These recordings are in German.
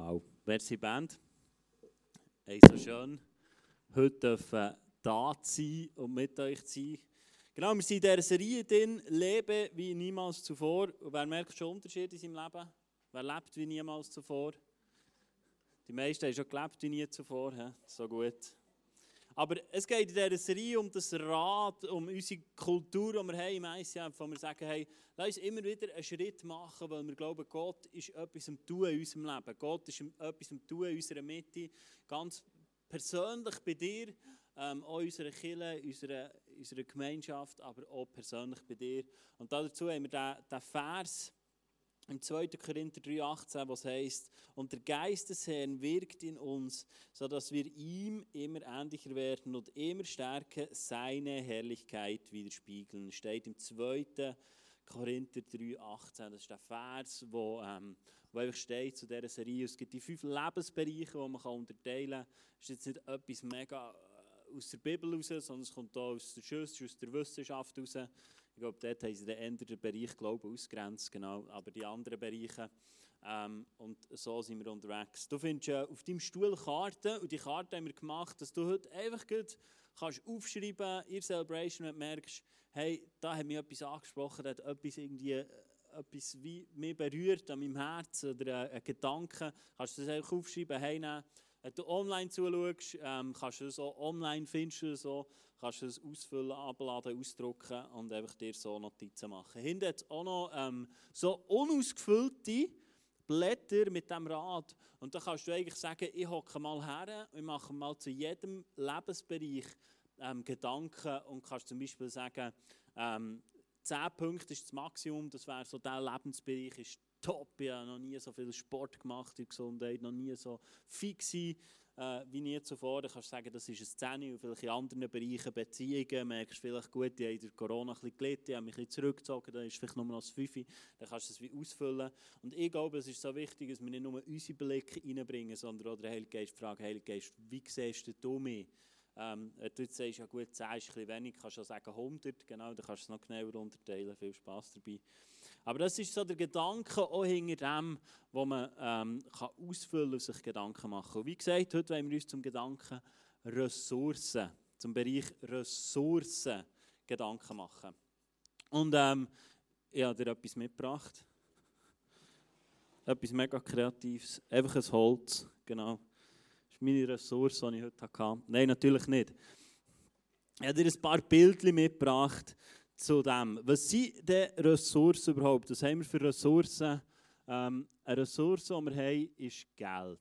Wow, merci Band. Hey, so schön, heute dürfen da sein und mit euch zu sein. Genau, wir sind in dieser Serie drin, Leben wie niemals zuvor. Und wer merkt schon Unterschied in seinem Leben? Wer lebt wie niemals zuvor? Die meisten haben schon gelebt wie nie zuvor, he? so gut. Aber es geht in dieser Serie um das Rad, um unsere Kultur, die wir haben im ICF, wo wir sagen, hey, lass uns immer wieder einen Schritt machen, weil wir glauben, Gott ist etwas am Tun in unserem Leben. Gott ist etwas am Tun in unserer Mitte, ganz persönlich bei dir, ähm, auch in unserer Kirche, unserer, unserer Gemeinschaft, aber auch persönlich bei dir. Und dazu haben wir den Vers, im 2. Korinther 3,18, was heißt, und der Geist des Herrn wirkt in uns, sodass wir ihm immer ähnlicher werden und immer stärker seine Herrlichkeit widerspiegeln. Steht im 2. Korinther 3,18. Das ist der Vers, wo, ähm, wo einfach steht zu dieser Serie. Es gibt die fünf Lebensbereiche, die man unterteilen kann. Es ist jetzt nicht etwas mega äh, aus der Bibel raus, sondern es kommt auch aus der Schüsse, aus der Wissenschaft raus. Ich glaube, dort haben sie den den Bereich Glauben ausgrenzt, genau, aber die anderen Bereiche. Ähm, und so sind wir unterwegs. Du findest äh, auf deinem Stuhl Karten und die Karte haben wir gemacht, dass du heute einfach gut kannst aufschreiben in Celebration, wenn du merkst, hey, da hat mich etwas angesprochen, da hat etwas irgendwie äh, etwas wie mich berührt an meinem Herzen oder äh, ein Gedanke, kannst du das einfach aufschreiben, hey, wenn du online zuschaust, ähm, kannst du auch online finden, so, kannst du es ausfüllen, abladen, ausdrucken und einfach dir so Notizen machen. Hinten hat auch noch ähm, so unausgefüllte Blätter mit dem Rad. Und da kannst du eigentlich sagen, ich hocke mal her und mache mal zu jedem Lebensbereich ähm, Gedanken und kannst zum Beispiel sagen, ähm, 10 Punkte ist das Maximum, das wäre so der Lebensbereich, ist top, ich habe noch nie so viel Sport gemacht in Gesundheit, noch nie so fix äh, wie nie zuvor. Dann kannst du sagen, das ist eine 10 und vielleicht in anderen Bereichen Beziehungen, merkst du vielleicht gut, die haben durch Corona ein bisschen gelitten, haben mich ein bisschen zurückgezogen, dann ist vielleicht nur noch das 5, dann kannst du es wie ausfüllen. Und ich glaube, es ist so wichtig, dass wir nicht nur unsere Blicke reinbringen, sondern auch der Heilige Geist fragt, Heilige Geist, wie siehst du mich? Ähm, du sagst, ja gut, 10 ist ein bisschen wenig, kannst du auch sagen 100, genau, dann kannst du es noch genauer unterteilen, viel Spaß dabei. Aber das ist so der Gedanke auch hinter dem, wo man ähm, kann ausfüllen und sich Gedanken machen. Und wie gesagt, heute wollen wir uns zum Gedanken Ressourcen, zum Bereich Ressourcen Gedanken machen. Und ähm, ich habe dir etwas mitgebracht. Etwas mega Kreatives. Einfach ein Holz, genau. Das ist meine Ressource, die ich heute hatte. Nein, natürlich nicht. Ich habe dir ein paar Bildchen mitgebracht zu dem. Was sind denn Ressourcen überhaupt? Was haben wir für Ressourcen? Ähm, eine Ressource, die wir haben, ist Geld.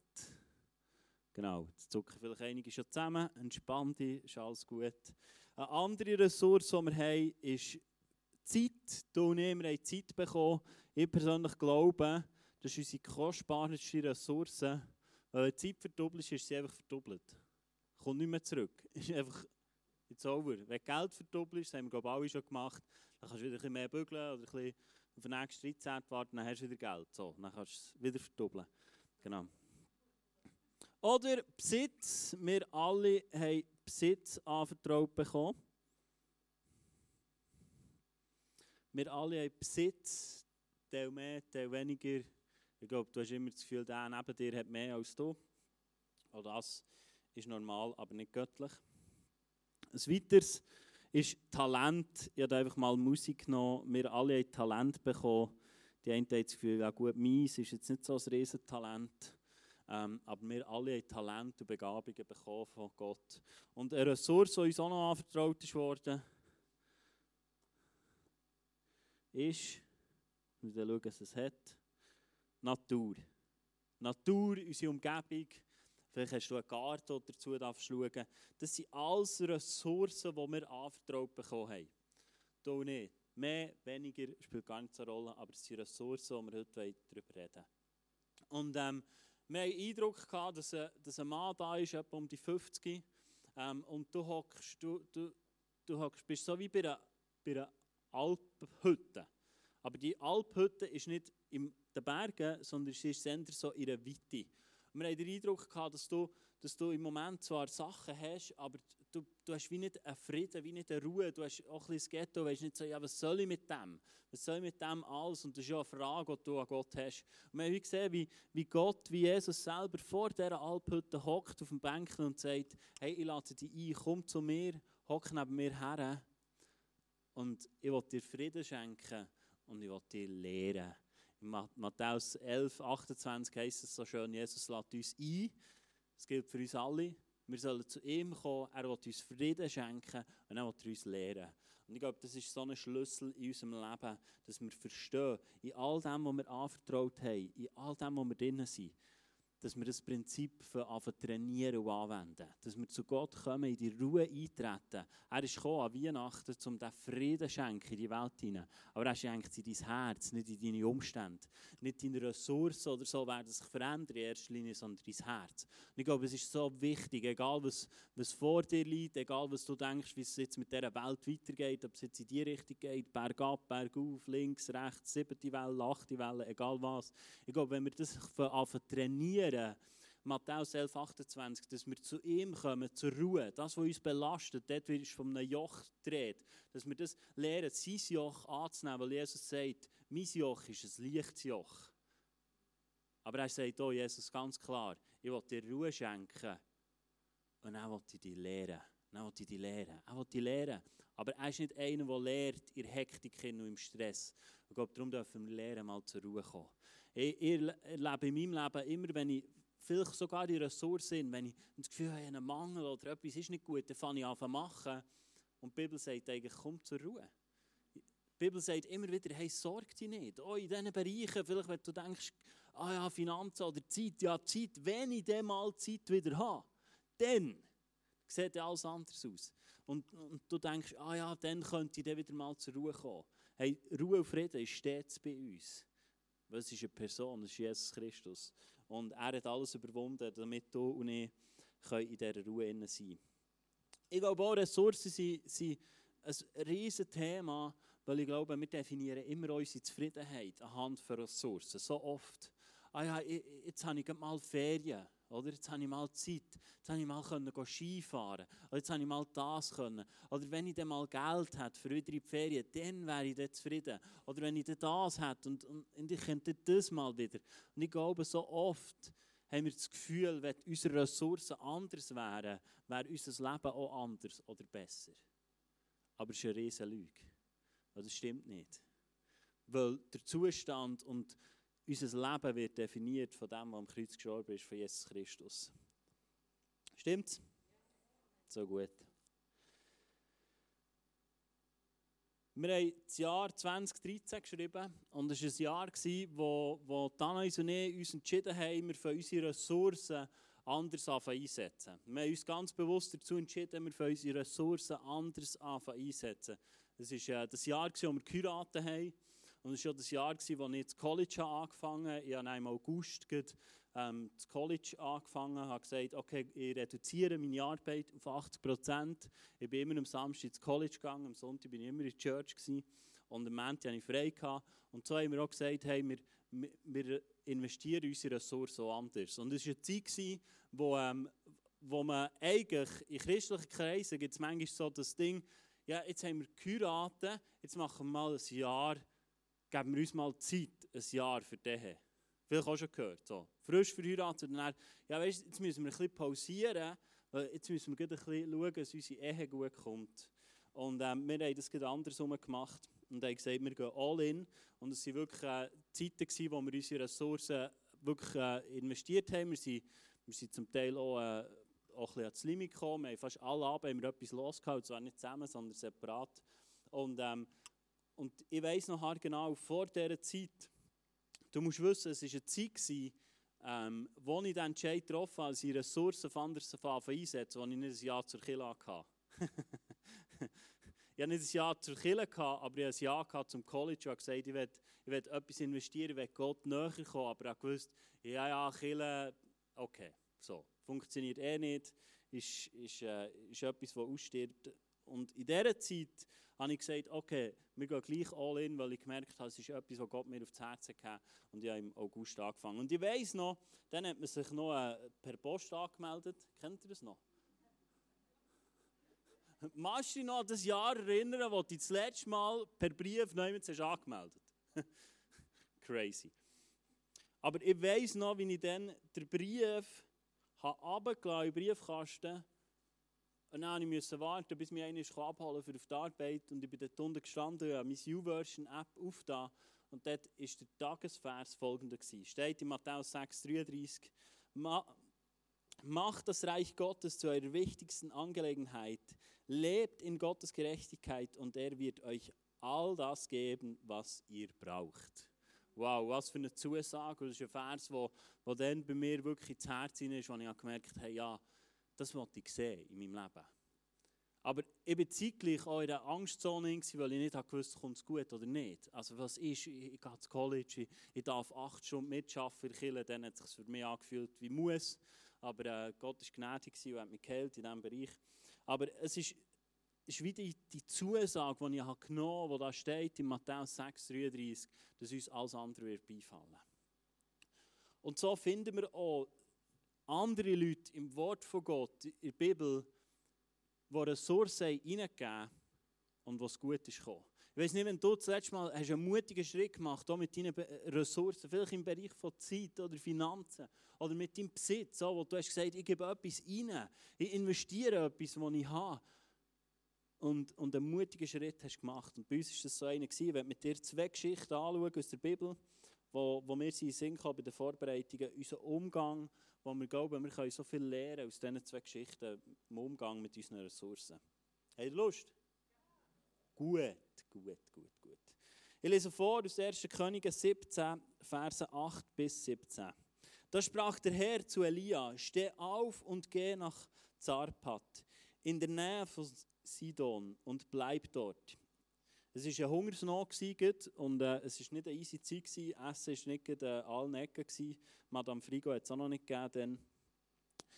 Genau, jetzt zucken vielleicht einige schon zusammen, entspann dich, ist alles gut. Eine andere Ressource, die wir haben, ist Zeit. Du und ich, wir haben Zeit bekommen. Ich persönlich glaube, das ist unsere kostbarste Ressource. Weil die Zeit verdoppelt ist, ist sie einfach verdoppelt. Kommt nicht mehr zurück. Ist einfach It's over. Wenn Geld verdoppelt ist, das haben wir glaube alle schon gemacht, dann kannst du wieder ein bisschen mehr bügeln oder ein bisschen auf den nächsten 13 warten, dann hast du wieder Geld. So, dann kannst du es wieder verdoppeln. Genau. Oder Besitz. Wir alle haben Besitz anvertraut bekommen. Wir alle haben Besitz, Teil mehr, Teil weniger. Ich glaube, du hast immer das Gefühl, der neben dir hat mehr als du. Auch das ist normal, aber nicht göttlich. Ein weiteres ist Talent. Ich habe einfach mal Musik genommen. Wir alle haben Talent bekommen. Die einen haben das Gefühl, ja gut, meins ist jetzt nicht so ein Riesentalent. Ähm, aber wir alle haben Talent und Begabungen bekommen von Gott. Und eine Ressource, die uns auch noch anvertraut ist ist, wir schauen, was es hat, Natur. Natur, unsere Umgebung, Vielleicht hast du einen Garten, oder dazu darfst schauen. Das sind alles Ressourcen, die wir anvertraut bekommen haben. Du nicht. Mehr, weniger spielt gar nicht so eine Rolle, aber es sind Ressourcen, die wir heute darüber reden Und ähm, wir haben den Eindruck gehabt, dass, ein, dass ein Mann da ist, etwa um die 50, ähm, und du, hockst, du, du, du hockst, bist so wie bei einer, bei einer Alphütte. Aber die Alphütte ist nicht in den Bergen, sondern sie ist eher so in der Weite. Wir haben den Eindruck gehabt, dass du, dass du im Moment zwar Sachen hast, aber du, du hast wie nicht einen Frieden, wie nicht eine Ruhe. Du hast auch ein bisschen Ghetto, weißt nicht so, ja, was soll ich mit dem? Was soll ich mit dem alles? Und das ist ja eine Frage, die du an Gott hast. Und wir haben gesehen, wie, wie Gott, wie Jesus selber vor dieser Alphütte hockt auf dem Bänkel und sagt, hey, ich lade dich ein, komm zu mir, hock neben mir her und ich will dir Frieden schenken und ich will dir lehren. Matthäus 11, 28 heißt es so schön, Jesus lädt uns ein. Das gilt für uns alle. Wir sollen zu ihm kommen, er will uns Frieden schenken und er will uns lehren. Und ich glaube, das ist so ein Schlüssel in unserem Leben, dass wir verstehen, in all dem, was wir anvertraut haben, in all dem, wo wir drinnen sind, dass wir das Prinzip für trainieren und anwenden. Dass wir zu Gott kommen, in die Ruhe eintreten. Er ist gekommen an Weihnachten, um diesen Frieden zu schenken in die Welt hinein. Aber er schenkt in dein Herz, nicht in deine Umstände. Nicht deine Ressourcen oder so werden sich verändern in erster Linie, sondern dein Herz. Und ich glaube, es ist so wichtig, egal was, was vor dir liegt, egal was du denkst, wie es jetzt mit dieser Welt weitergeht, ob es jetzt in die Richtung geht, bergab, bergauf, links, rechts, siebte Welle, achte Welle, egal was. Ich glaube, wenn wir das anfangen trainieren, trainieren, Matthäus 11, 28, dass wir zu ihm kommen, zur Ruhe. Das, was uns belastet, dort ist von einem Joch dreht. Dass wir das lernen, sein Joch anzunehmen, weil Jesus sagt, mein Joch ist ein leichtes Joch. Aber er sagt auch, Jesus, ganz klar, ich will dir Ruhe schenken und er will dich lehren. Er will dich lehren. Er will dich lehren. Aber er ist nicht einer, der lehrt in Hektik und im Stress. Ich glaube, darum dürfen wir lernen, mal zur Ruhe kommen. Ich, ich erlebe in meinem Leben immer, wenn ich vielleicht sogar die Ressourcen, wenn ich das Gefühl habe, einen Mangel oder etwas ist nicht gut, dann fange ich an zu machen. Und die Bibel sagt eigentlich, komm zur Ruhe. Die Bibel sagt immer wieder, hey, sorg dich nicht. Oh, in diesen Bereichen, vielleicht wenn du denkst, ah ja, Finanzen oder Zeit, ja, Zeit, wenn ich dann mal Zeit wieder habe, dann sieht ja alles anders aus. Und, und du denkst, ah ja, dann könnte ich dann wieder mal zur Ruhe kommen. Hey, Ruhe und Frieden ist stets bei uns. Weil es ist eine Person, es ist Jesus Christus. Und er hat alles überwunden, damit du und ich in dieser Ruhe sein können. Ich glaube auch, Ressourcen sind, sind ein riesiges Thema, weil ich glaube, wir definieren immer unsere Zufriedenheit anhand von Ressourcen. So oft. Ah ja, jetzt habe ich mal Ferien. Oder jetzt habe ich mal Zeit, jetzt habe ich mal können Skifahren oder jetzt habe ich mal das können. Oder wenn ich dann mal Geld hätte für wieder in die Ferien, dann wäre ich dann zufrieden. Oder wenn ich dann das hätte und, und, und ich könnte das mal wieder. Und ich glaube, so oft haben wir das Gefühl, wenn unsere Ressourcen anders wären, wäre unser Leben auch anders oder besser. Aber es ist eine riesige Lüge. Das stimmt nicht. Weil der Zustand und unser Leben wird definiert von dem, was am Kreuz gestorben ist, von Jesus Christus. Stimmt's? So gut. Wir haben das Jahr 2013 geschrieben und es war ein Jahr, wo, wo Tanais und ich uns entschieden haben, wir für unsere Ressourcen anders einsetzen. Wir haben uns ganz bewusst dazu entschieden, wir für unsere Ressourcen anders einsetzen. Das war äh, das Jahr, wo wir geheiratet haben. Und es war das Jahr, als ich das College angefangen habe. Ich habe im August ähm, das College angefangen, habe gesagt, okay, ich reduziere meine Arbeit auf 80 Prozent. Ich bin immer am Samstag ins College gegangen, am Sonntag bin ich immer in der Church gewesen, und am Montag hatte ich frei. Gehabt. Und so haben wir auch gesagt, hey, wir, wir investieren unsere Ressourcen anders. Und es war eine Zeit, wo, ähm, wo man eigentlich in christlichen Kreisen gibt es manchmal so das Ding, ja, jetzt haben wir geheiratet, jetzt machen wir mal ein Jahr geben wir uns mal Zeit, ein Jahr für den. Vielleicht auch schon gehört. So. Frisch verheiratet und dann, ja weißt, jetzt müssen wir ein bisschen pausieren, weil jetzt müssen wir ein bisschen schauen, dass unsere Ehe gut kommt. Und ähm, wir haben das gerade andersrum gemacht und haben gesagt, wir gehen all in. Und es waren wirklich äh, Zeiten, gewesen, wo wir unsere Ressourcen wirklich äh, investiert haben. Wir sind, wir sind zum Teil auch, äh, auch ein bisschen ans Limit gekommen. Wir haben fast alle Abend haben wir etwas losgehalten, zwar nicht zusammen, sondern separat. Und ähm, und ich weiß noch genau, vor dieser Zeit, du musst wissen, es war eine Zeit, ähm, wo ich den Entscheid getroffen habe, als ich Ressourcen von anders einsetzen, wo ich nicht ein Jahr zur Kirche hatte. ich hatte nicht ein Jahr zur Kirche, aber ich hatte ein Jahr zum College und gesagt, ich will etwas investieren, ich will Gott näher kommen, aber ich wusste, ja, ja, Kirche, okay, so, funktioniert eh nicht, ist, ist, äh, ist etwas, das ausstirbt Und in dieser Zeit habe ich gesagt, okay, wir gehen gleich all in, weil ich gemerkt habe, es ist etwas, was Gott mir aufs Herz gegeben Und ich habe im August angefangen. Und ich weiss noch, dann hat man sich noch äh, per Post angemeldet. Kennt ihr das noch? Machst du dich noch an das Jahr erinnern, wo du das letzte Mal per Brief hast angemeldet Crazy. Aber ich weiss noch, wie ich dann den Brief habe in den Briefkasten und dann musste ich warten, bis mich einer abholen für die Arbeit. Und ich bin dort unten gestanden, habe meine YouVersion-App aufgetan. Und dort war der Tagesvers folgender. Steht in Matthäus 6,33. Macht das Reich Gottes zu eurer wichtigsten Angelegenheit. Lebt in Gottes Gerechtigkeit und er wird euch all das geben, was ihr braucht. Wow, was für eine Zusage. Das ist ein Vers, der dann bei mir wirklich ins Herz hinein ist, wo ich gemerkt habe, ja, das wollte ich sehen in meinem Leben. Aber ich war zeitgleich auch in der Angstzone, weil ich nicht wusste, kommt es gut oder nicht. Also was ist, ich, gehe zu College, ich, ich darf acht Stunden mitarbeiten für Kirche, dann hat es sich für mich angefühlt wie muss. Aber äh, Gott war gnädig und hat mich geheilt in diesem Bereich. Aber es ist, ist wie die, die Zusage, die ich genommen habe, die da steht in Matthäus 6,33, dass uns alles andere wird beifallen. Und so finden wir auch andere Leute im Wort von Gott, in der Bibel, die Ressourcen hineingegeben und was gut ist gekommen. Ich weiß nicht, wenn du das letzte Mal einen mutigen Schritt gemacht hast, mit deinen Ressourcen, vielleicht im Bereich von Zeit oder Finanzen oder mit deinem Besitz, wo du hast gesagt, ich gebe etwas rein, ich investiere etwas, was ich habe. Und, und einen mutigen Schritt hast gemacht. Und bei uns war das so einer, wenn wir mit dir zwei Geschichten anschauen aus der Bibel, wo, wo wir sie sind bei den Vorbereitungen, unser Umgang wo wir glauben, wir können so viel lernen aus diesen zwei Geschichten im Umgang mit unseren Ressourcen. Habt ihr Lust? Gut, gut, gut, gut. Ich lese vor aus 1. Könige 17, Verse 8 bis 17. Da sprach der Herr zu Elia: Steh auf und geh nach Zarpat, in der Nähe von Sidon, und bleib dort. Es war eine Hungersnot und äh, es war nicht eine easy Zeit. Gewesen. Essen war nicht äh, allen Ecken. Gewesen. Madame Frigo hat es auch noch nicht gegeben.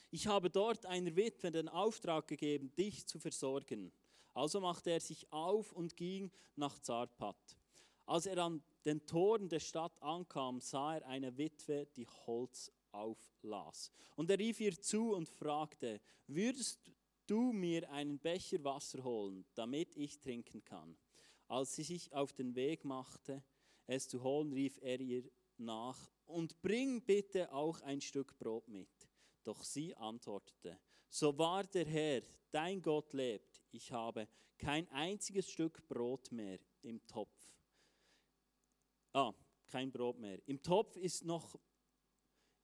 Ich habe dort einer Witwe den Auftrag gegeben, dich zu versorgen. Also machte er sich auf und ging nach Zarpat. Als er an den Toren der Stadt ankam, sah er eine Witwe, die Holz auflas. Und er rief ihr zu und fragte, würdest du mir einen Becher Wasser holen, damit ich trinken kann? Als sie sich auf den Weg machte, es zu holen, rief er ihr nach, und bring bitte auch ein Stück Brot mit. Doch sie antwortete, so wahr der Herr, dein Gott lebt, ich habe kein einziges Stück Brot mehr im Topf. Ah, kein Brot mehr. Im Topf ist noch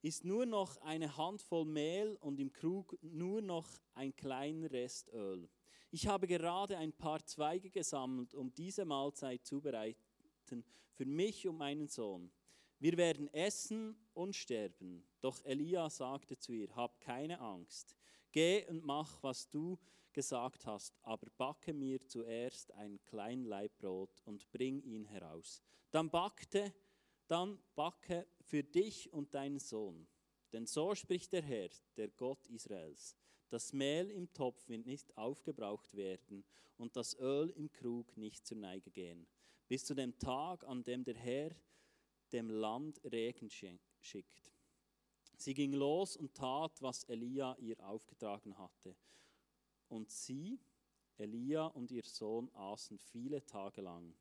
ist nur noch eine Handvoll Mehl und im Krug nur noch ein kleiner Rest Öl. Ich habe gerade ein paar Zweige gesammelt, um diese Mahlzeit zubereiten für mich und meinen Sohn. Wir werden essen und sterben. Doch Elia sagte zu ihr, hab keine Angst. Geh und mach, was du gesagt hast, aber backe mir zuerst ein klein Leibbrot und bring ihn heraus. Dann backte, dann backe für dich und deinen Sohn. Denn so spricht der Herr, der Gott Israels. Das Mehl im Topf wird nicht aufgebraucht werden und das Öl im Krug nicht zur Neige gehen, bis zu dem Tag, an dem der Herr dem Land Regen schickt. Sie ging los und tat, was Elia ihr aufgetragen hatte. Und sie, Elia und ihr Sohn, aßen viele Tage lang.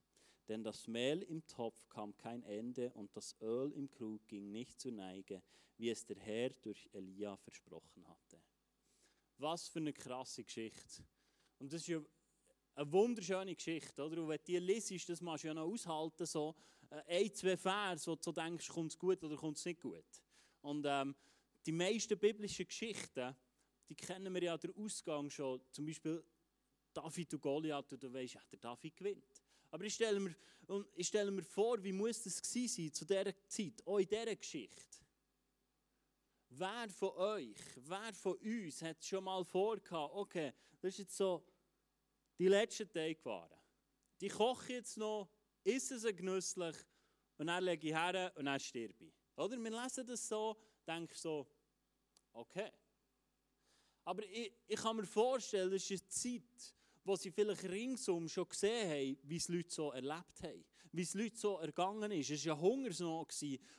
Denn das Mehl im Topf kam kein Ende und das Öl im Krug ging nicht zur Neige, wie es der Herr durch Elia versprochen hatte. Was für eine krasse Geschichte. Und das ist ja eine wunderschöne Geschichte, oder? Und wenn du die liest, das machst du ja noch aushalten, so äh, ein, zwei Vers, wo du denkst, kommt es gut oder kommt es nicht gut. Und ähm, die meisten biblischen Geschichten, die kennen wir ja der Ausgang schon. Zum Beispiel David und Goliath, und du weißt, ja, der David gewinnt. Aber ich stelle, mir, ich mir vor, wie muss das gewesen sein zu dieser Zeit, auch in dieser Geschichte. Wer von euch, wer von uns hat schon mal vorgehabt, okay, das ist jetzt so die letzten Tage geworden. Die koche jetzt noch, ist es genüsslich und dann lege ich her und dann sterbe ich. Oder? Wir lesen das so, denke so, okay. Aber ich, ich kann mir vorstellen, das ist eine Zeit, wo sie vielleicht ringsum schon gesehen haben, wie es Leute so erlebt haben, wie es Leute so ergangen ist. Es war ja Hungersnot.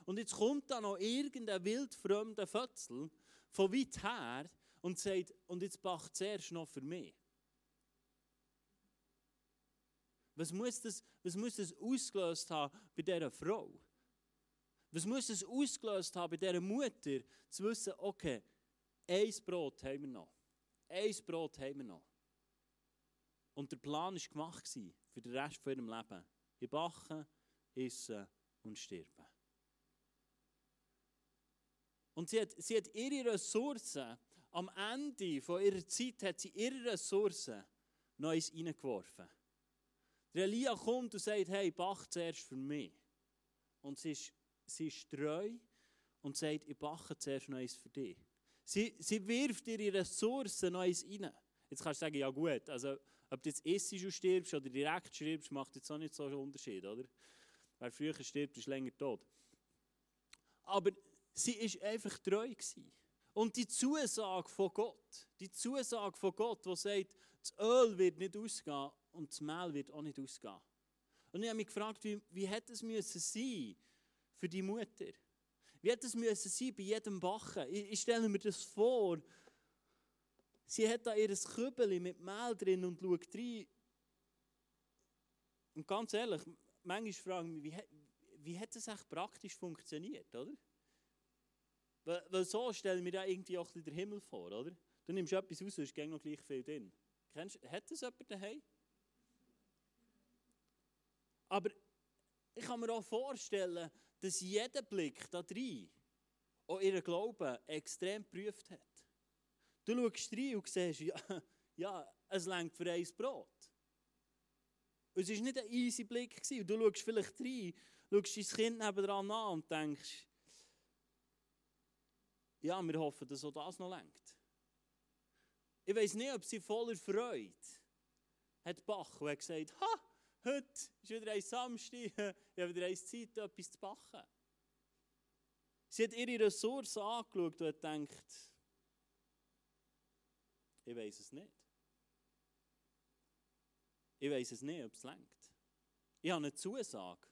Und jetzt kommt da noch irgendein wildfremder Fötzel von weit her und sagt, und jetzt backt zuerst noch für mich. Was muss, das, was muss das ausgelöst haben bei dieser Frau? Was muss es ausgelöst haben bei dieser Mutter, zu wissen, okay, ein Brot haben wir noch. Ein Brot haben wir noch. Und der Plan war gemacht für den Rest von ihrem Leben. Ich backen, essen und sterben. Und sie hat, sie hat ihre Ressourcen, am Ende von ihrer Zeit hat sie ihre Ressourcen eins reingeworfen. Der Elia kommt und sagt, hey, bach zuerst für mich. Und sie ist, sie ist treu und sagt, ich backe zuerst noch eins für dich. Sie, sie wirft ihre Ressourcen eins rein. Jetzt kannst du sagen, ja gut, also ob du jetzt isst und stirbst oder direkt stirbst, macht jetzt auch nicht so einen Unterschied, oder? Wer früher stirbt, ist länger tot. Aber sie ist einfach treu gewesen. Und die Zusage von Gott, die Zusage von Gott, die sagt, das Öl wird nicht ausgehen und das Mehl wird auch nicht ausgehen. Und ich habe mich gefragt, wie, wie hätte es müssen sein für die Mutter? Wie hätte es müssen sein bei jedem Bachen? Ich, ich stelle mir das vor, Sie hat da ihr Kübel mit Mehl drin und schaut rein. Und ganz ehrlich, manchmal frage ich mich, wie, wie hat das echt praktisch funktioniert, oder? Weil, weil so stelle ich mir da irgendwie auch den Himmel vor, oder? Du nimmst etwas raus, ist noch gleich viel drin. Kennst, hat das jemand daheim? Aber ich kann mir auch vorstellen, dass jeder Blick da drin auch ihren Glauben extrem geprüft hat. Du schaust rein und siehst, ja, ja es längt für ein Brot. Es war nicht ein easy Blick. Und du schaust vielleicht rein, schaust dein Kind nebenan an und denkst, ja, wir hoffen, dass auch das noch längt. Ich weiß nicht, ob sie voller Freude hat Bach und hat gesagt, ha, heute ist wieder ein Samstag, ich habe wieder eine Zeit, etwas zu backen. Sie hat ihre Ressourcen angeschaut und hat gedacht, ich weiß es nicht. Ich weiß es nicht, ob es lenkt. Ich habe eine Zusage,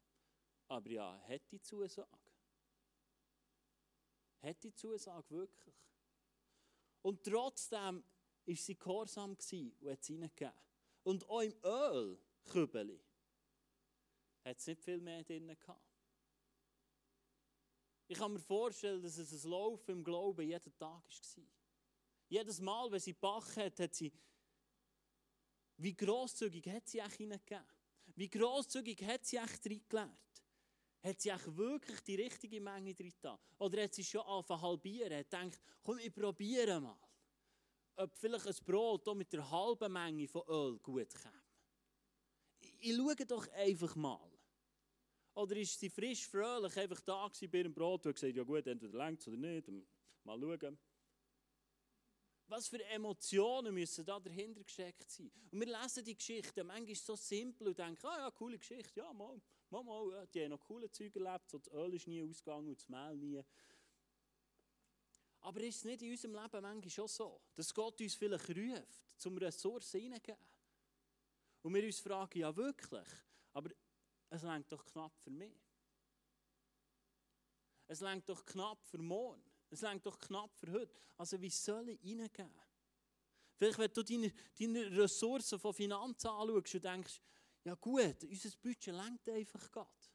aber ja, hat die Zusage? Hat die Zusage wirklich? Und trotzdem war sie gehorsam und hat es hineingegeben. Und auch im Ölkübeli hat es nicht viel mehr drin gehabt. Ich kann mir vorstellen, dass es ein Laufen im Glauben jeden Tag war. Jedes Mal, wenn sie Bach hat, hat sie, wie grosszügig hat sie echt hineingegeben? Wie grosszügig hat sie echt reingelehrt? Hat sie echt wirklich die richtige Menge drin Oder hat sie schon angefangen halbieren? Hat gedacht, komm, ich probiere mal. Ob vielleicht ein Brot auch mit der halben Menge von Öl gut kommt. Ich schaue doch einfach mal. Oder ist sie frisch, fröhlich einfach da bei ihrem Brot und gesagt, ja gut, entweder längt es oder nicht, mal schauen. Was für Emotionen müssen da dahinter gesteckt sein? Und wir lesen die Geschichte manchmal so simpel und denken, ah ja, coole Geschichte, ja, mal, mal, mal, die haben noch coole Zeug erlebt, so das Öl ist nie ausgegangen und das Mehl nie. Aber ist es nicht in unserem Leben manchmal schon so, dass Gott uns vielleicht ruft, zum Ressourcen hineingeben? Und wir uns fragen, ja wirklich, aber es längt doch knapp für mich. Es längt doch knapp für morgen. Es längt doch knapp für heute. Also wie soll ich reingeben? Vielleicht, wenn du deine, deine Ressourcen von Finanzen anschaust und denkst, ja gut, unser Budget längt einfach Gott.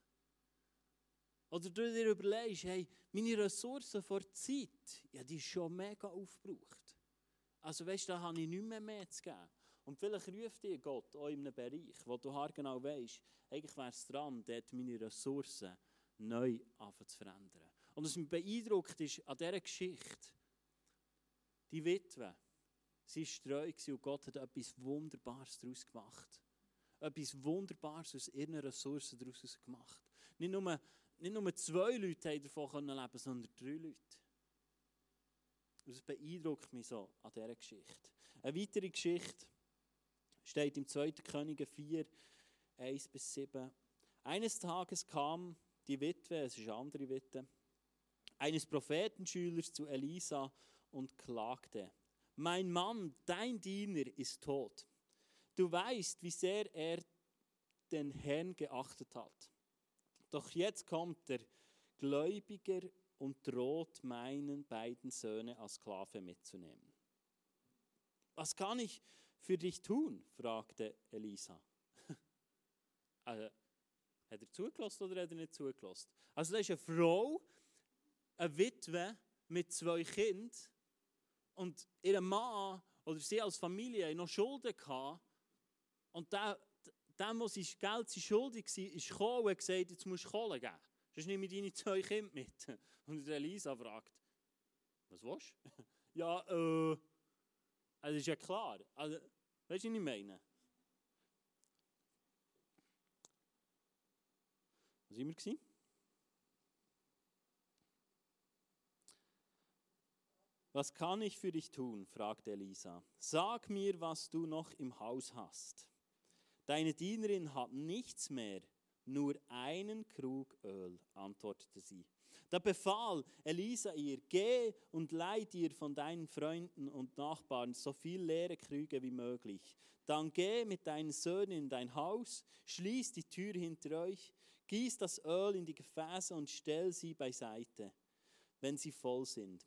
Oder du dir überlegst, hey, meine Ressourcen vor Zeit, ja, die ist schon mega aufgebraucht. Also weißt du, da habe ich nicht mehr mehr zu geben. Und vielleicht ruft dir Gott auch in einem Bereich, wo du genau weißt, eigentlich wäre es dran, dort meine Ressourcen neu zu verändern. Und was mich beeindruckt ist an dieser Geschichte, die Witwe, sie war treu und Gott hat etwas Wunderbares daraus gemacht. Etwas Wunderbares aus ihren Ressourcen daraus gemacht. Nicht nur, nicht nur zwei Leute haben davon leben sondern drei Leute. Das beeindruckt mich so an dieser Geschichte. Eine weitere Geschichte steht im 2. Könige 4, 1 bis 7. Eines Tages kam die Witwe, es ist eine andere Witwe, eines Prophetenschülers zu Elisa und klagte, mein Mann, dein Diener, ist tot. du weißt, wie sehr er den Herrn geachtet hat. Doch jetzt kommt der Gläubiger und droht meinen beiden Söhne als Sklave mitzunehmen. Was kann ich für dich tun? fragte Elisa. also, hat er zugelassen oder hat er nicht zugelassen? Also, da ist eine Frau, eine Witwe mit zwei Kindern und ihr Mann oder sie als Familie noch Schulden gehabt. Und der, der, der sein Geld sie schuldig war, ist gekommen und gesagt, jetzt musst du Kohle geben. Sonst nehme ich deine zwei Kinder mit. Und Elisa fragt, was willst du? ja, äh, also ist ja klar. Also, weißt du, was ich meine? Was waren wir? Was kann ich für dich tun? fragte Elisa. Sag mir, was du noch im Haus hast. Deine Dienerin hat nichts mehr, nur einen Krug Öl, antwortete sie. Da befahl Elisa ihr, geh und leih dir von deinen Freunden und Nachbarn so viel leere Krüge wie möglich. Dann geh mit deinen Söhnen in dein Haus, schließ die Tür hinter euch, gieß das Öl in die Gefäße und stell sie beiseite, wenn sie voll sind.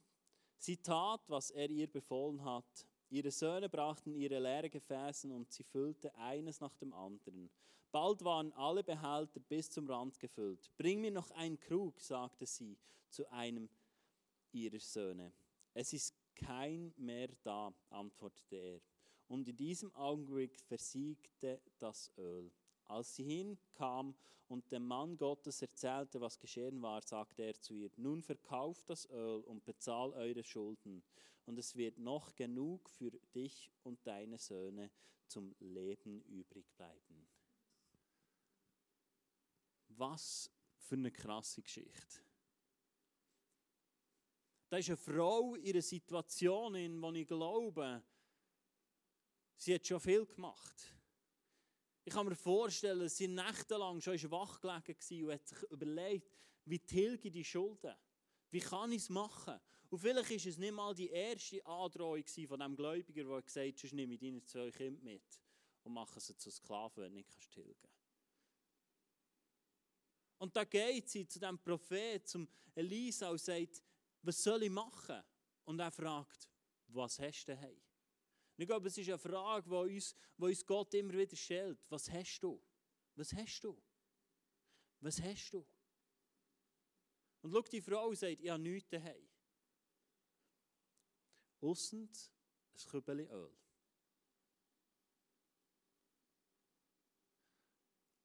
Sie tat, was er ihr befohlen hat. Ihre Söhne brachten ihre leeren Gefäße und sie füllte eines nach dem anderen. Bald waren alle Behälter bis zum Rand gefüllt. Bring mir noch einen Krug, sagte sie zu einem ihrer Söhne. Es ist kein mehr da, antwortete er. Und in diesem Augenblick versiegte das Öl. Als sie hinkam und dem Mann Gottes erzählte, was geschehen war, sagte er zu ihr, nun verkauft das Öl und bezahl eure Schulden, und es wird noch genug für dich und deine Söhne zum Leben übrig bleiben. Was für eine krasse Geschichte. Da ist eine Frau in einer Situation, in der ich glaube, sie hat schon viel gemacht. Ich kann mir vorstellen, sie nächtelang schon wach gelegen und hat sich überlegt, wie tilge ich die Schulden? Wie kann ich es machen? Und vielleicht war es nicht mal die erste Androhung von diesem Gläubiger, der gesagt hat, sonst nehme ich deine zwei Kinder mit und mache sie zu Sklaven, wenn du nicht tilgen kannst. Und da geht sie zu dem Prophet, zum Elisa und sagt, was soll ich machen? Und er fragt, was hast du daheim? Ich glaube, es ist eine Frage, die uns, die uns Gott immer wieder stellt. Was hast du? Was hast du? Was hast du? Und schau, die Frau sagt, ich habe nichts daheim. Aussend ein Kübel Öl.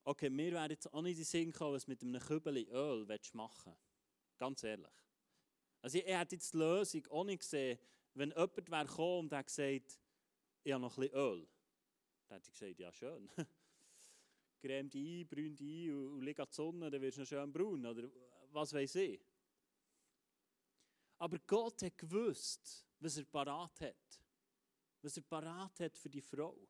Okay, mir wäre jetzt auch nicht in Sinn gekommen, was mit einem Kübel Öl machen willst. Ganz ehrlich. Also ich hätte jetzt die Lösung auch nicht gesehen, wenn jemand wäre und hat gesagt, ich habe noch ein bisschen Öl. Dann hätte ich gesagt, ja schön. Creme ein, brün ein und, und leg an die Sonne, dann wirst du noch schön braun. Oder was weiß ich. Aber Gott hat gewusst, was er parat hat. Was er parat hat für die Frau,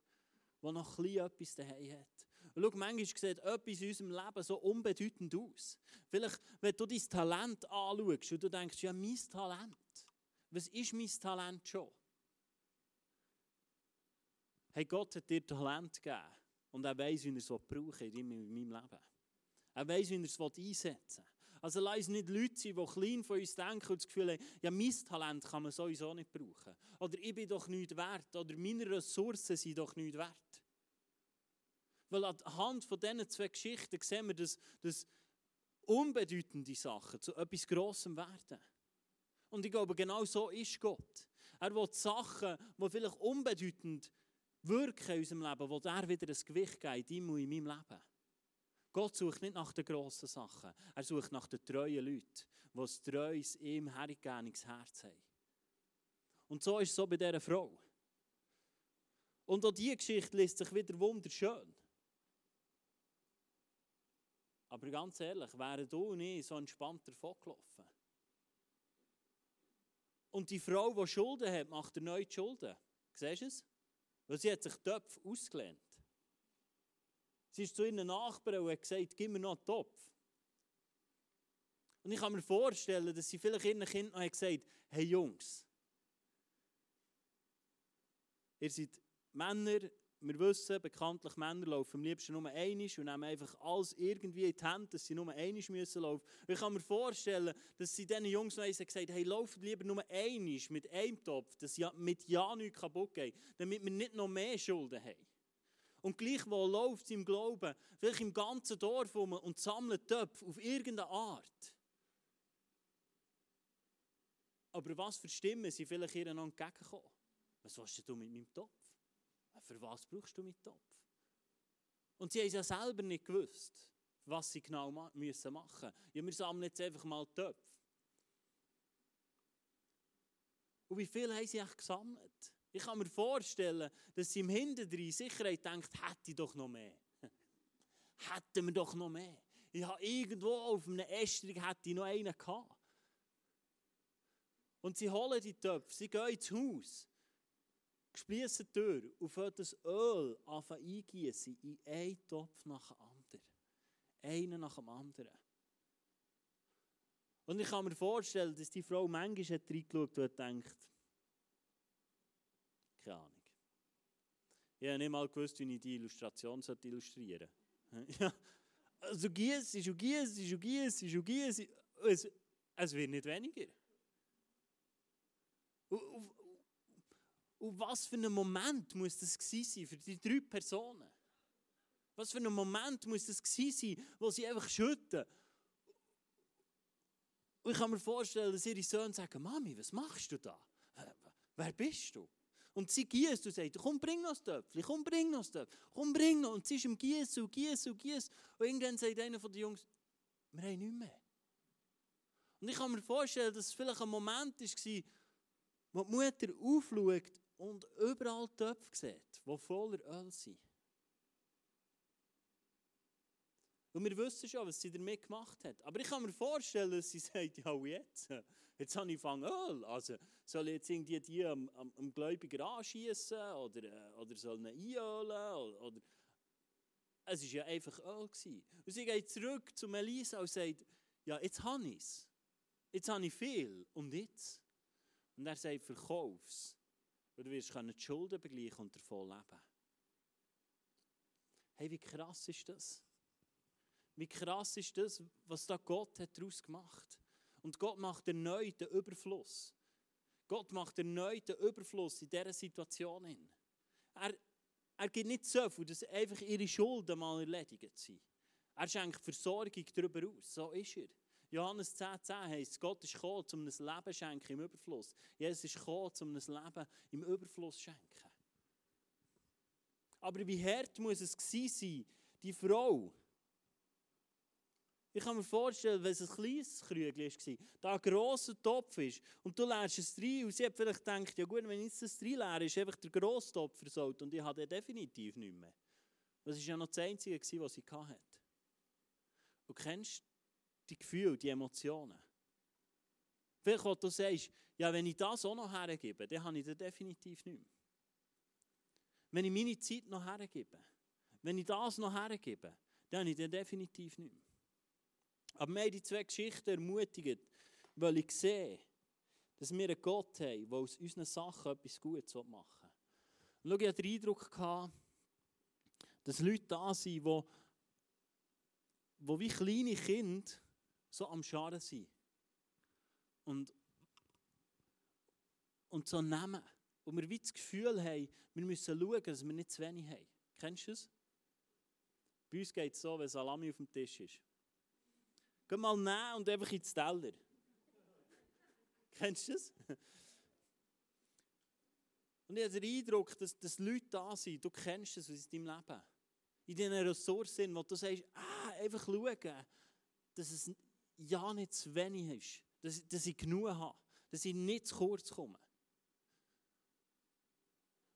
die noch ein etwas daheim hat. Und schau, manchmal sieht etwas in unserem Leben so unbedeutend aus. Vielleicht, wenn du dein Talent anschaust und du denkst, ja, mein Talent. Was ist mein Talent schon? Hey, Gott hat dir Talent gegeben und er weiß, wie er es brauchen in meinem Leben. Er weiß, wie er es einsetzen will. Also lass uns nicht Leute sein, die klein von uns denken und das Gefühl haben, ja, mein Talent kann man sowieso nicht brauchen. Oder ich bin doch nicht wert. Oder meine Ressourcen sind doch nicht wert. Weil anhand von diesen zwei Geschichten sehen wir, dass, dass unbedeutende Sachen zu etwas Grossem werden. Und ich glaube, genau so ist Gott. Er will Sachen, die vielleicht unbedeutend sind, wirken in unserem Leben, wo er wieder ein Gewicht gibt, in meinem Leben. Gott sucht nicht nach den grossen Sachen. Er sucht nach den treuen Leuten, die ein treues, ihm hergegebenes Herz haben. Und so ist es so bei dieser Frau. Und auch diese Geschichte liest sich wieder wunderschön. Aber ganz ehrlich, wären du und ich so entspannt davongelaufen? Und die Frau, die Schulden hat, macht erneut Schulden. Siehst du es? Weil sie hat sich Töpfe ausgelehnt. Sie ist zu ihren Nachbarn und hat gesagt, gib mir noch einen Topf. Und ich kann mir vorstellen, dass sie vielleicht ihren Kindern noch gesagt hat, hey Jungs, ihr seid Männer, wir wissen, bekanntlich Männer laufen am liebsten nur einig und nehmen einfach alles irgendwie in die Hände, dass sie nur einig müssen laufen. Ich kann mir vorstellen, dass sie diesen Jungs noch gesagt haben, hey, lauft lieber nur einig mit einem Topf, dass ja mit ja nichts kaputt geht, damit wir nicht noch mehr Schulden haben. Und gleichwohl läuft sie im Glauben, vielleicht im ganzen Dorf rum und sammelt Töpfe auf irgendeine Art. Aber was für Stimmen sind vielleicht ihren entgegengekommen? Was willst du mit meinem Topf? Für was brauchst du meinen Topf? Und sie haben ja selber nicht gewusst, was sie genau ma müssen machen müssen. Ja, wir sammeln jetzt einfach mal Töpfe. Und wie viel haben sie eigentlich gesammelt? Ich kann mir vorstellen, dass sie im Hinterdrein Sicherheit denkt, hätte ich doch noch mehr. Hätten wir doch noch mehr. Ich habe irgendwo auf einem Ästrig hätte ich noch einen gehabt. Und sie holen die Töpfe, sie gehen ins Haus schließen die Tür und fangen das Öl eingießen in einen Topf nach dem anderen. Einen nach dem anderen. Und ich kann mir vorstellen, dass die Frau manchmal hat reingeschaut und denkt, keine Ahnung. Ich habe nicht mal gewusst, wie ich die Illustration illustrieren sollte. ja, also gießen und gießen und gießen und gießen. Es, es wird nicht weniger. Und, und was für ein Moment muss das sein für die drei Personen? Was für ein Moment muss das sein, wo sie einfach schütten? Und ich kann mir vorstellen, dass ihre Söhne sagen, Mami, was machst du da? Wer bist du? Und sie gießt und sagt, komm, bring noch das Töpfchen, komm, bring noch das Töpfchen, komm, bring noch. Und sie ist im Gießen und Gießen und Gießen. Und irgendwann sagt einer von den Jungs, wir haben nichts mehr. Und ich kann mir vorstellen, dass es vielleicht ein Moment war, wo die Mutter aufschaut und überall Töpfe sieht, die voller Öl sind. Und wir wissen schon, was sie damit gemacht hat. Aber ich kann mir vorstellen, dass sie sagt, ja jetzt, jetzt habe ich fangen Öl. Also soll ich jetzt irgendwie die am, am, am Gläubiger anschießen oder, äh, oder soll ihn einölen? Oder, oder es war ja einfach Öl. Und sie geht zurück zu Melissa und sagt, ja jetzt habe ich es. Jetzt habe ich viel. Und jetzt? Und er sagt, verkauf es. Und du wirst die Schulden begleichen und davon leben. Hey, wie krass ist das? Wie krass ist das, was da Gott hat daraus gemacht Und Gott macht erneut den Überfluss. Gott macht erneut den Überfluss in dieser Situation. Er, er gibt nicht so viel, dass einfach ihre Schulden mal erledigt sind. Er schenkt Versorgung darüber aus. So ist er. Johannes 10,10 10 heißt, Gott ist gekommen, um ein Leben zu schenken im Überfluss. Jesus ist gekommen, um ein Leben im Überfluss zu schenken. Aber wie hart muss es gewesen sein, die Frau? Ich kann mir vorstellen, wenn es ein kleines Krügel war, da ein grosser Topf ist und du leerst es rein und sie hat vielleicht gedacht, ja gut, wenn jetzt das rein leer ist, einfach der grosse Topf versaut und ich habe den definitiv nicht mehr. Das war ja noch das Einzige, was sie hatte. Und kennst die Gefühle, die Emotionen. Vielleicht, wo du sagst, ja, wenn ich das auch noch hergebe, dann habe ich das definitiv nicht mehr. Wenn ich meine Zeit noch hergebe, wenn ich das noch hergebe, dann habe ich das definitiv nicht mehr. Aber mir die zwei Geschichten ermutigt, weil ich sehe, dass wir einen Gott haben, der aus unseren Sachen etwas Gutes machen will. Schau, ich hatte den Eindruck, dass Leute da sind, die, die wie kleine Kinder so am Scharen sind. Und, und so nehmen. Und wir wie das Gefühl haben, wir müssen schauen, dass wir nicht zu wenig haben. Kennst du das? Bei uns geht es so, wenn Salami auf dem Tisch ist. Geh mal nehmen und einfach ins Teller. Kennst du das? Und ich habe den Eindruck, dass, dass Leute da sind, du kennst das aus deinem Leben. In diesen Ressourcen, wo du sagst, ah, einfach schauen, dass es ja nicht zu wenig ist, dass, dass ich genug habe, dass ich nicht zu kurz komme.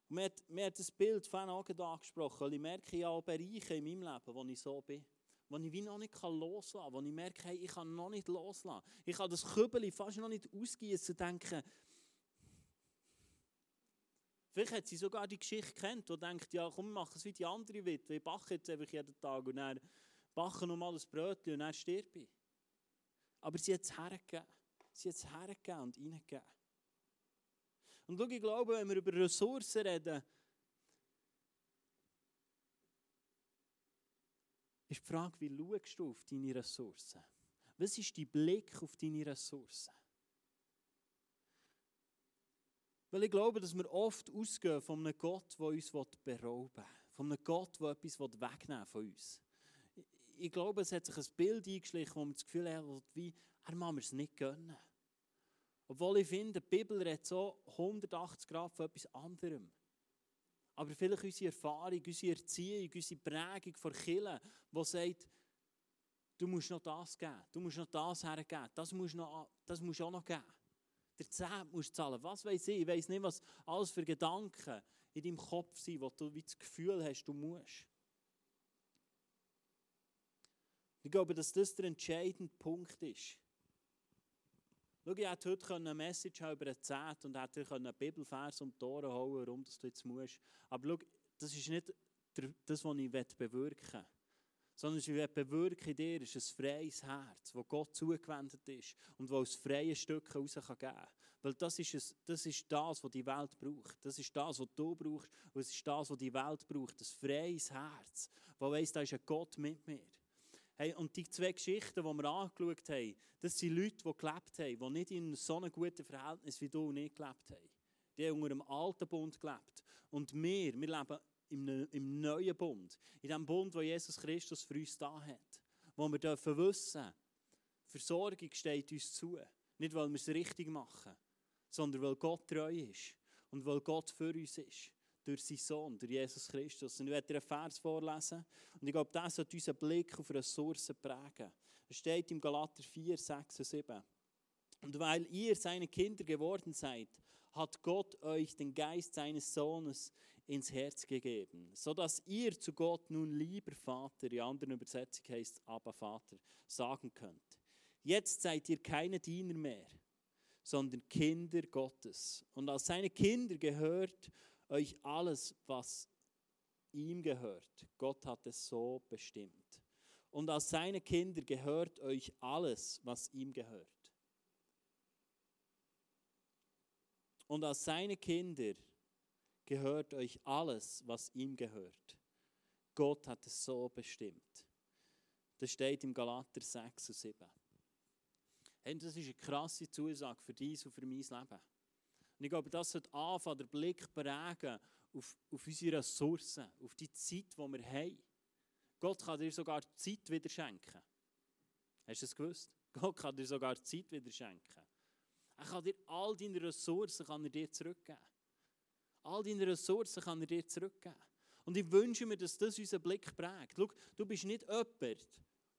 Und mir hat, mir hat das Bild von auch angesprochen, weil ich merke ja auch Bereiche in meinem Leben, wo ich so bin, wo ich wie noch nicht loslassen kann, wo ich merke, hey, ich kann noch nicht loslassen. Ich kann das Kübel fast noch nicht ausgießen und denken, Vielleicht hat sie sogar die Geschichte kennt, die denkt, ja komm, mach es wie die andere Witwe, ich backe jetzt einfach jeden Tag und dann backe noch mal ein Brötchen und dann stirb ich. Aber sie hat es hergegeben. Sie hat es hergegeben und hineingegeben. Und schau, ich glaube, wenn wir über Ressourcen reden, ist die Frage, wie schaust du auf deine Ressourcen? Was ist dein Blick auf deine Ressourcen? Weil ich glaube, dass wir oft ausgehen von einem Gott, der uns berauben will. Von einem Gott, der etwas wegnehmen will von uns. Ich glaube, es hat sich ein Bild eingeschlichen, wo man das Gefühl hat, wie, er mag mir es nicht gönnen. Obwohl ich finde, die Bibel redet so 180 Grad von etwas anderem. Aber vielleicht unsere Erfahrung, unsere Erziehung, unsere Prägung von Kirche, die sagt, du musst noch das geben, du musst noch das hergeben, das musst, noch, das musst auch noch geben. Der Zehnt musst du zahlen. Was weiß ich? Ich weiß nicht, was alles für Gedanken in deinem Kopf sind, wo du wie das Gefühl hast, du musst. Ich glaube, dass das der entscheidende Punkt ist. Schau, ich hätte heute eine Message über eine Zehnt und hätte einen Bibelvers um die Ohren hauen, warum du jetzt musst. Aber schau, das ist nicht das, was ich bewirken will. Sondern ich bewirken in dir ist ein freies Herz, das Gott zugewendet ist und das aus freien Stücken raus geben kann. Weil das ist, es, das ist das, was die Welt braucht. Das ist das, was du brauchst. Und es ist das, was die Welt braucht. Ein freies Herz, das weiss, da ist ein Gott mit mir. Hey, und die zwei Geschichten, die wir angeschaut haben, das sind Leute, die gelebt haben, die nicht in so einem guten Verhältnis wie du und ich gelebt haben. Die haben unter dem alten Bund gelebt. Und wir, wir leben im, im neuen Bund. In dem Bund, wo Jesus Christus für uns da hat. Wo wir dürfen wissen, Versorgung steht uns zu. Nicht, weil wir es richtig machen, sondern weil Gott treu ist und weil Gott für uns ist durch seinen Sohn, durch Jesus Christus. Und ich werde dir einen Vers vorlesen. Und ich glaube, das hat unseren Blick auf Ressourcen prägen. Es steht im Galater 4, 6 und 7. Und weil ihr seine Kinder geworden seid, hat Gott euch den Geist seines Sohnes ins Herz gegeben, sodass ihr zu Gott nun lieber Vater, in anderen Übersetzungen heißt aber Vater, sagen könnt. Jetzt seid ihr keine Diener mehr, sondern Kinder Gottes. Und als seine Kinder gehört euch alles, was ihm gehört. Gott hat es so bestimmt. Und als seine Kinder gehört euch alles, was ihm gehört. Und als seine Kinder gehört euch alles, was ihm gehört. Gott hat es so bestimmt. Das steht im Galater 6 und 7. Hey, das ist eine krasse Zusage für dies und für mein Leben. Und ich glaube, das sollte anfangen, der Blick prägen auf, auf unsere Ressourcen, auf die Zeit, die wir haben. Gott kann dir sogar Zeit wieder schenken. Hast du es gewusst? Gott kann dir sogar Zeit wieder schenken. Er kann dir all deine Ressourcen kann er dir zurückgeben. All deine Ressourcen kann er dir zurückgeben. Und ich wünsche mir, dass das unseren Blick prägt. Schau, du bist nicht jemand,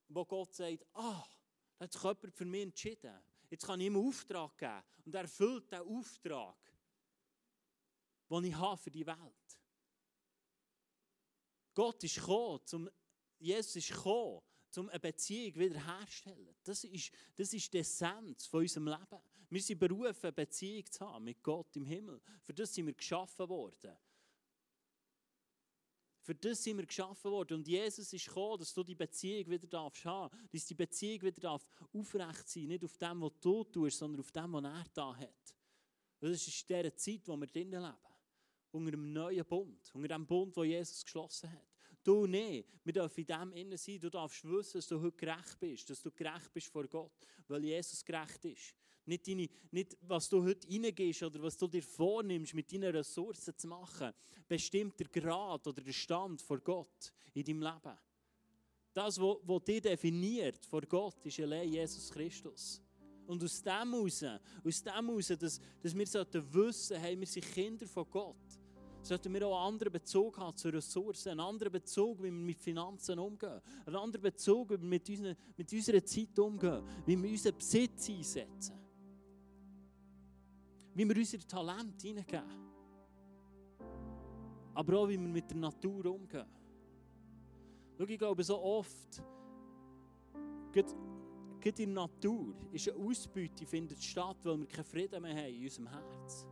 wo Gott sagt, ah, da hat sich jemand für mich entschieden. Jetzt kann ich ihm einen Auftrag geben. Und er erfüllt den Auftrag, den ich habe für die Welt. Gott ist gekommen, zum, Jesus ist gekommen, um eine Beziehung wiederherzustellen. Das ist, das ist die Essenz von unserem Leben. Wir sind berufen, eine Beziehung zu haben mit Gott im Himmel. Für das sind wir geschaffen worden. Für das sind wir geschaffen worden. Und Jesus ist gekommen, dass du die Beziehung wieder darfst haben. Dass die Beziehung wieder darf aufrecht sein Nicht auf dem, was du tust, sondern auf dem, was er da hat. Das ist diese Zeit, wo wir drinnen leben. Unter einem neuen Bund. Unter dem Bund, den Jesus geschlossen hat. Du nicht. Wir dürfen in dem innen sein. Du darfst wissen, dass du heute gerecht bist. Dass du gerecht bist vor Gott. Weil Jesus gerecht ist. Nicht, deine, nicht, was du heute reingehst oder was du dir vornimmst, mit deinen Ressourcen zu machen, bestimmt der Grad oder der Stand vor Gott in deinem Leben. Das, was dich definiert vor Gott, ist allein Jesus Christus. Und aus dem heraus, aus dem heraus dass, dass wir sollten wissen, hey, wir sind Kinder von Gott, sollten wir auch einen anderen Bezug haben zu Ressourcen, einen anderen Bezug, wie wir mit Finanzen umgehen, einen anderen Bezug, wie wir mit, unseren, mit unserer Zeit umgehen, wie wir unseren Besitz einsetzen wie wir unsere Talente hineingeben. Aber auch, wie wir mit der Natur umgehen. Schau, ich glaube, so oft, gerade, in der Natur, ist eine Ausbeute findet statt, weil wir keinen Frieden mehr haben in unserem Herz.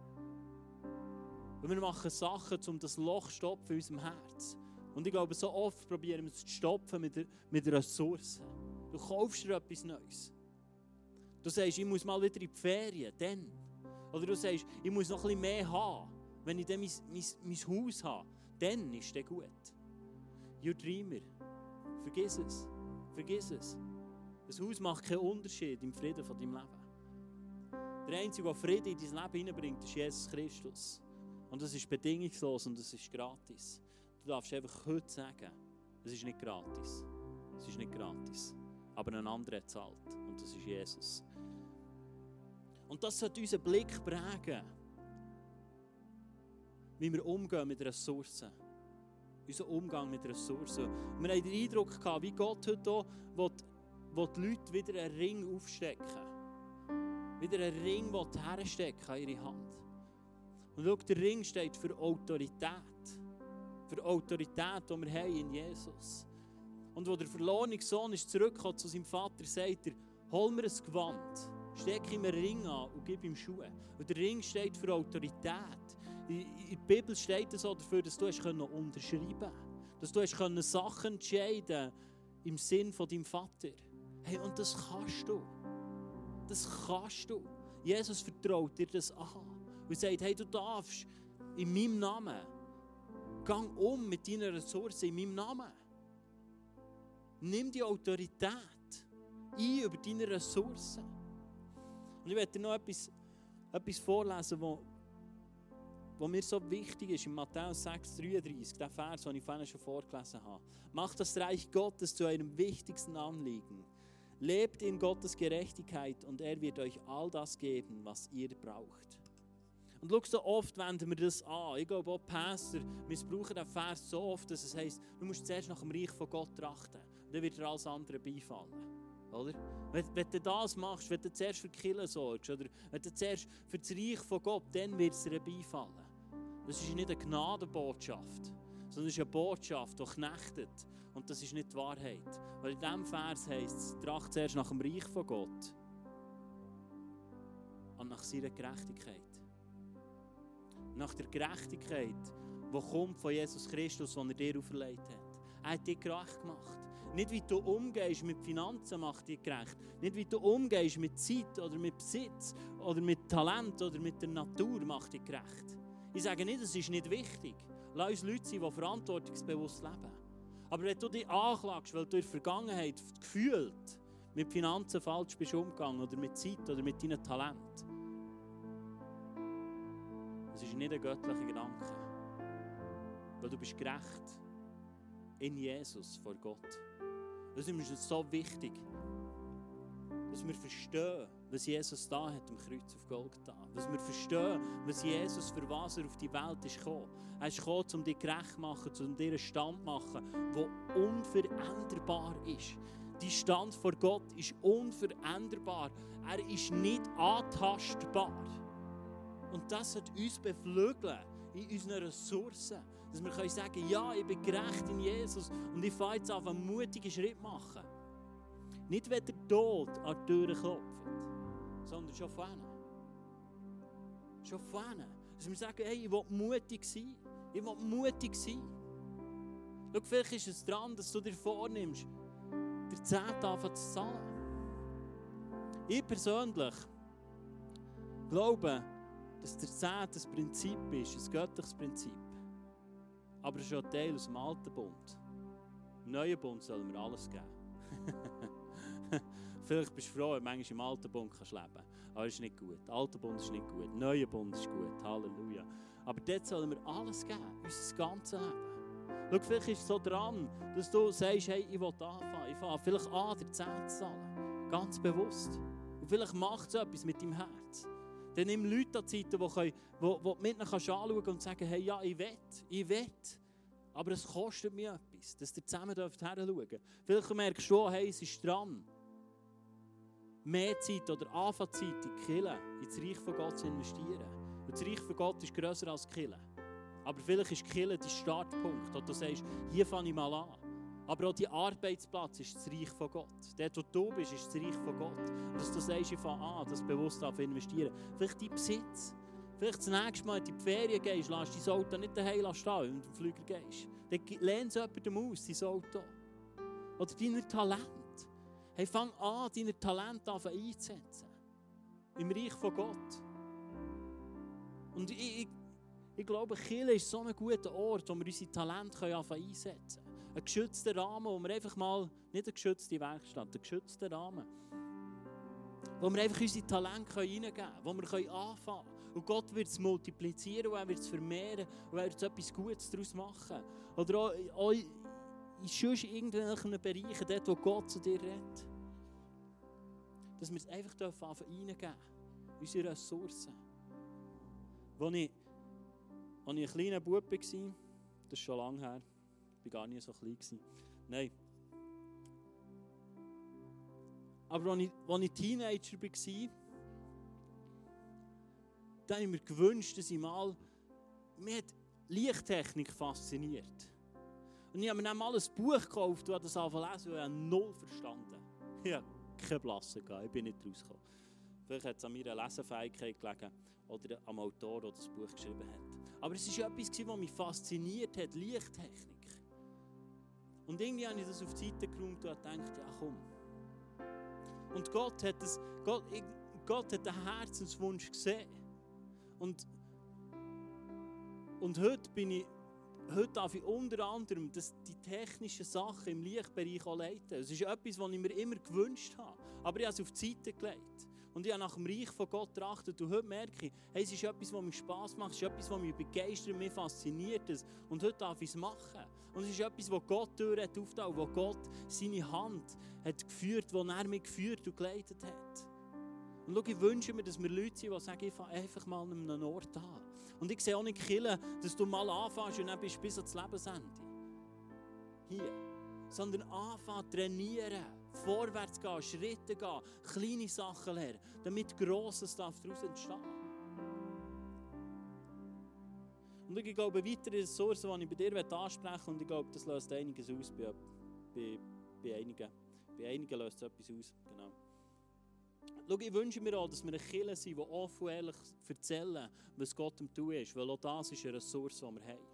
Und wir machen Sachen, um das Loch zu stopfen in unserem Herz. Und ich glaube, so oft probieren wir es zu stopfen mit, der, mit Ressourcen. Du kaufst dir etwas Neues. Du sagst, ich muss mal wieder in die Ferien, dann. Oder du sagst, ich muss noch ein bisschen mehr haben. Wenn ich dann mein, mein, mein Haus habe, dann ist es gut. You Dreamer Vergiss es. Vergiss es. Das Haus macht keinen Unterschied im Frieden von deinem Leben. Der Einzige, der Frieden in dein Leben hineinbringt, ist Jesus Christus. Und das ist bedingungslos und das ist gratis. Du darfst einfach heute sagen, es ist nicht gratis. Es ist nicht gratis. Aber ein anderer zahlt. Und das ist Jesus. Und das sollte unseren Blick prägen. Wie wir umgehen mit Ressourcen. Unser Umgang mit Ressourcen. Und wir haben den Eindruck gehabt, wie Gott heute hier will, will die Leute wieder einen Ring aufstecken. Wieder einen Ring herstecken an ihre Hand. Und schau, der Ring steht für Autorität. Für Autorität, die wir haben in Jesus. Und wo der verlorene Sohn ist zurückgekommen zu seinem Vater, sagt er, hol mir ein Gewand, steck ihm einen Ring an und gib ihm Schuhe. Und der Ring steht für Autorität. In der Bibel steht es so dafür, dass du unterschreiben kannst. Dass du Sachen entscheiden im Sinn von deinem Vater. Hey, und das kannst du. Das kannst du. Jesus vertraut dir das an. Und sagt, hey, du darfst in meinem Namen, gang um mit deinen Ressourcen in meinem Namen. Nimm die Autorität ein über deine Ressourcen. Und ich werde dir noch etwas, etwas vorlesen, wo, wo mir so wichtig ist, in Matthäus 6,33, der Vers, den ich vorhin schon vorgelesen habe. Macht das Reich Gottes zu eurem wichtigsten Anliegen. Lebt in Gottes Gerechtigkeit und er wird euch all das geben, was ihr braucht. Und schau, so oft wenden wir das an. Ich glaube, auch Pastor missbrauchen den Vers so oft, dass es heisst, du musst zuerst nach dem Reich von Gott trachten. Und dann wird dir alles andere beifallen. Oder? Wenn, wenn, du das machst, wenn du zuerst für die sorgst, oder wenn du zuerst für das Reich von Gott, dann wird es dir beifallen. Das ist nicht eine Gnadenbotschaft, sondern es ist eine Botschaft, die knechtet. Und das ist nicht die Wahrheit. Weil in diesem Vers heißt es, tracht zuerst nach dem Reich von Gott und nach seiner Gerechtigkeit. Nach der Gerechtigkeit, die kommt von Jesus Christus, die er dir auferlegt hat. Er hat dich gerecht gemacht. Nicht wie du umgehst mit Finanzen macht dich gerecht. Nicht wie du umgehst mit Zeit oder mit Besitz oder mit Talent oder mit der Natur macht dich gerecht. Ich sage nicht, es ist nicht wichtig. Lass uns Leute sein, die verantwortungsbewusst leben. Aber wenn du dich anklagst, weil du in der Vergangenheit gefühlt mit Finanzen falsch bist umgegangen oder mit Zeit oder mit deinem Talent, das ist nicht ein göttlicher Gedanke. Weil du bist gerecht in Jesus vor Gott. Das ist uns so wichtig, dass wir verstehen, was Jesus da hat am Kreuz auf Golgatha. Dass wir verstehen, was Jesus für was er auf die Welt ist gekommen. Er ist gekommen, um dich gerecht zu machen, um dir einen Stand zu machen, der unveränderbar ist. Die Stand vor Gott ist unveränderbar. Er ist nicht antastbar. Und das hat uns beflügeln in unseren Ressourcen. Dass wir können sagen ja, ich bin gerecht in Jesus und ich fange jetzt an, einen mutigen Schritt machen. Nicht, wenn der Tod an die Türe klopft, sondern schon vorne. Schon vorne. Dass wir sagen, hey, ich will mutig sein. Ich will mutig sein. Schau, vielleicht ist es dran, dass du dir vornimmst, der Zehnte anfangen zu zahlen. Ich persönlich glaube, dass der Zehnte ein Prinzip ist, ein göttliches Prinzip. Aber es ist auch Teil aus dem alten Bund. Im neuen Bund sollen wir alles geben. Vielleicht bist du froh, wenn manchmal im alten Bund kannst leben kannst. Aber es ist nicht gut. Der alte Bund ist nicht gut. Der neue Bund ist gut. Halleluja. Aber dort sollen wir alles geben. Unser ganzes Leben. Schau, vielleicht ist es so dran, dass du sagst, hey, ich will anfangen. Ich fange vielleicht an, dir 10 zu zahlen. Ganz bewusst. Und vielleicht macht es etwas mit deinem Herz. Dann nimm Leute an die Seite, die, können, wo du mit ihnen anschauen und sagen, hey, ja, ich will, ich will. Aber es kostet mir etwas, dass ihr zusammen hinschauen dürft. Vielleicht merkst du, hey, es ist dran, mehr Zeit oder Anfangszeit in die Kirche, ins Reich von Gott zu investieren. Und das Reich von Gott ist grösser als die Kirche. Aber vielleicht ist die Kirche dein Startpunkt, wo du sagst, hier fange ich mal an. Aber auch dein Arbeitsplatz ist das Reich von Gott. Dort, wo du bist, ist das Reich von Gott. Und dass du sagst, ich fange an, das bewusst zu investieren. Vielleicht dein Besitz. Vielleicht das nächste Mal, wenn du in die Ferien gehst, lass dein Auto nicht daheim stehen, wenn du im Flüger gehst. Dann lehn es jemandem aus, dein Auto. Oder deine Talent. Hey, fang an, deine Talente einzusetzen. Im Reich von Gott. Und ich, ich, ich glaube, Kirche ist so ein guter Ort, wo wir unsere Talente einsetzen können. Ein geschützter Rahmen, wo wir einfach mal, nicht eine geschützte Werkstatt, ein geschützter Rahmen, wo wir einfach unsere Talente reingeben können, wo wir anfangen können. Und Gott wird es multiplizieren und er wird es vermehren und er wird etwas Gutes daraus machen. Oder auch, auch in irgendwelchen Bereichen, dort wo Gott zu dir redet. Dass wir es einfach reingeben dürfen, unsere Ressourcen. Ich, als ich ein kleiner Bub war, das ist schon lange her, ich war gar nicht so klein. Nein. Aber als ich, als ich Teenager war, dann habe ich mir gewünscht, dass ich mal, mich hat Lichttechnik fasziniert. Und ich habe mir dann mal ein Buch gekauft und habe das angefangen lesen und ich habe null verstanden. Ich habe keine Blasse gehabt, ich bin nicht rausgekommen. Vielleicht hat es an meiner Lesefähigkeit gelegen oder am Autor, der das Buch geschrieben hat. Aber es war etwas, was mich fasziniert hat, Lichttechnik. Und irgendwie habe ich das auf die Seite geräumt und gedacht, ja komm. Und Gott hat, das, Gott, Gott hat den Herzenswunsch gesehen. Und, und heute bin ich heute darf ich unter anderem das, die technischen Sachen im Lichtbereich auch leiten. Es ist etwas, was ich mir immer gewünscht habe. Aber ich habe es auf die Seite gelegt. Und ich habe nach dem Reich von Gott getrachtet. Und heute merke ich, hey, es ist etwas, was mir Spass macht. Es ist etwas, was mich begeistert, mich fasziniert. Und heute darf ich es machen. Und es ist etwas, wo Gott Tür hat aufgetan, wo Gott seine Hand hat geführt, wo er mich geführt und geleitet hat. Und schau, ich wünsche mir, dass wir Leute sind, die sagen, ich fange einfach mal an einem Ort an. Und ich sehe auch nicht killen, dass du mal anfängst und dann bist bis ans Lebensende. Hier. Sondern anfangen, trainieren, vorwärts gehen, Schritte gehen, kleine Sachen lernen, damit Grosses daraus entstehen Und ich glaube, weitere Ressourcen, die ich bei dir ansprechen möchte, und ich glaube, das löst einiges aus bei, bei, bei einigen. Bei einigen löst es etwas aus, genau. Schau, ich wünsche mir auch, dass wir eine Kirche sind, die offen und ehrlich erzählen, was Gott im Tun ist, weil auch das ist eine Ressource, die wir haben.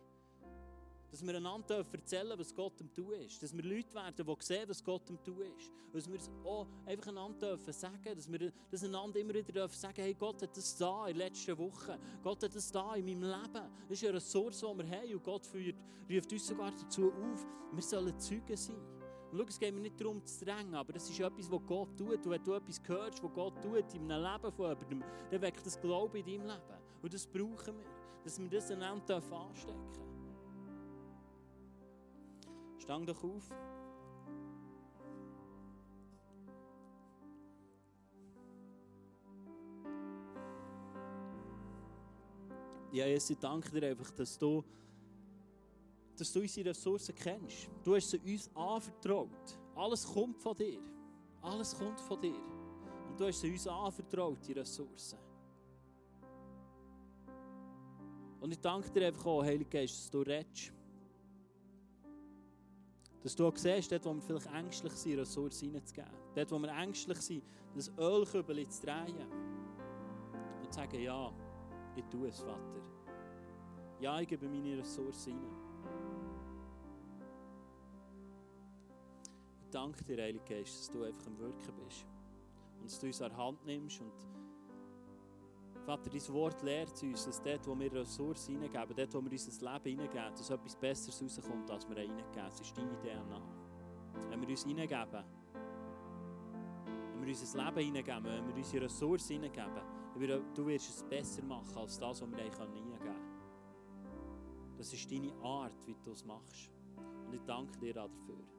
Dass wir einander erzählen was Gott im Tun ist. Dass wir Leute werden, die sehen, was Gott im Tun ist. Dass wir es auch einfach einander sagen dass wir das einander immer wieder sagen hey, Gott hat das da in den letzten Wochen. Gott hat das da in meinem Leben. Das ist eine Ressource, die wir haben. Und Gott führt, ruft uns sogar dazu auf, wir sollen Zeugen sein. Und schau, es geht mir nicht darum zu drängen, aber es ist etwas, was Gott tut. Und wenn du etwas hörst, was Gott tut in einem Leben von jemandem, dann weckt das Glauben in deinem Leben. Und das brauchen wir, dass wir das einander anstecken dürfen. Stang doch auf. Ja, Jesus, ich danke dir einfach, dass du dass du unsere Ressourcen kennst. Du hast sie uns anvertraut. Alles kommt von dir. Alles kommt von dir. Und du hast sie uns anvertraut, die Ressourcen. Und ich danke dir einfach auch, Heiliger Geist, dass du redest. Dass du auch siehst, dort, wo wir vielleicht ängstlich sind, Ressourcen reinzugeben. Dort, wo wir ängstlich sind, das Ölkübel zu drehen. Und zu sagen, ja, ich tue es, Vater. Ja, ich gebe meine Ressourcen rein. danke dir, Heilige Geist, dass du einfach am Wirken bist. Und dass du uns an der Hand nimmst. Und Vater, dein Wort lehrt uns, dass dort, wo wir Ressourcen hineingeben, dort, wo wir unser Leben hineingeben, dass etwas Besseres rauskommt, als wir hineingeben. Das ist deine DNA. Wenn wir uns hineingeben, wenn wir unser Leben hineingeben, wenn wir unsere Ressourcen hineingeben, du wirst es besser machen, als das, was wir hineingeben können. Das ist deine Art, wie du es machst. Und ich danke dir dafür.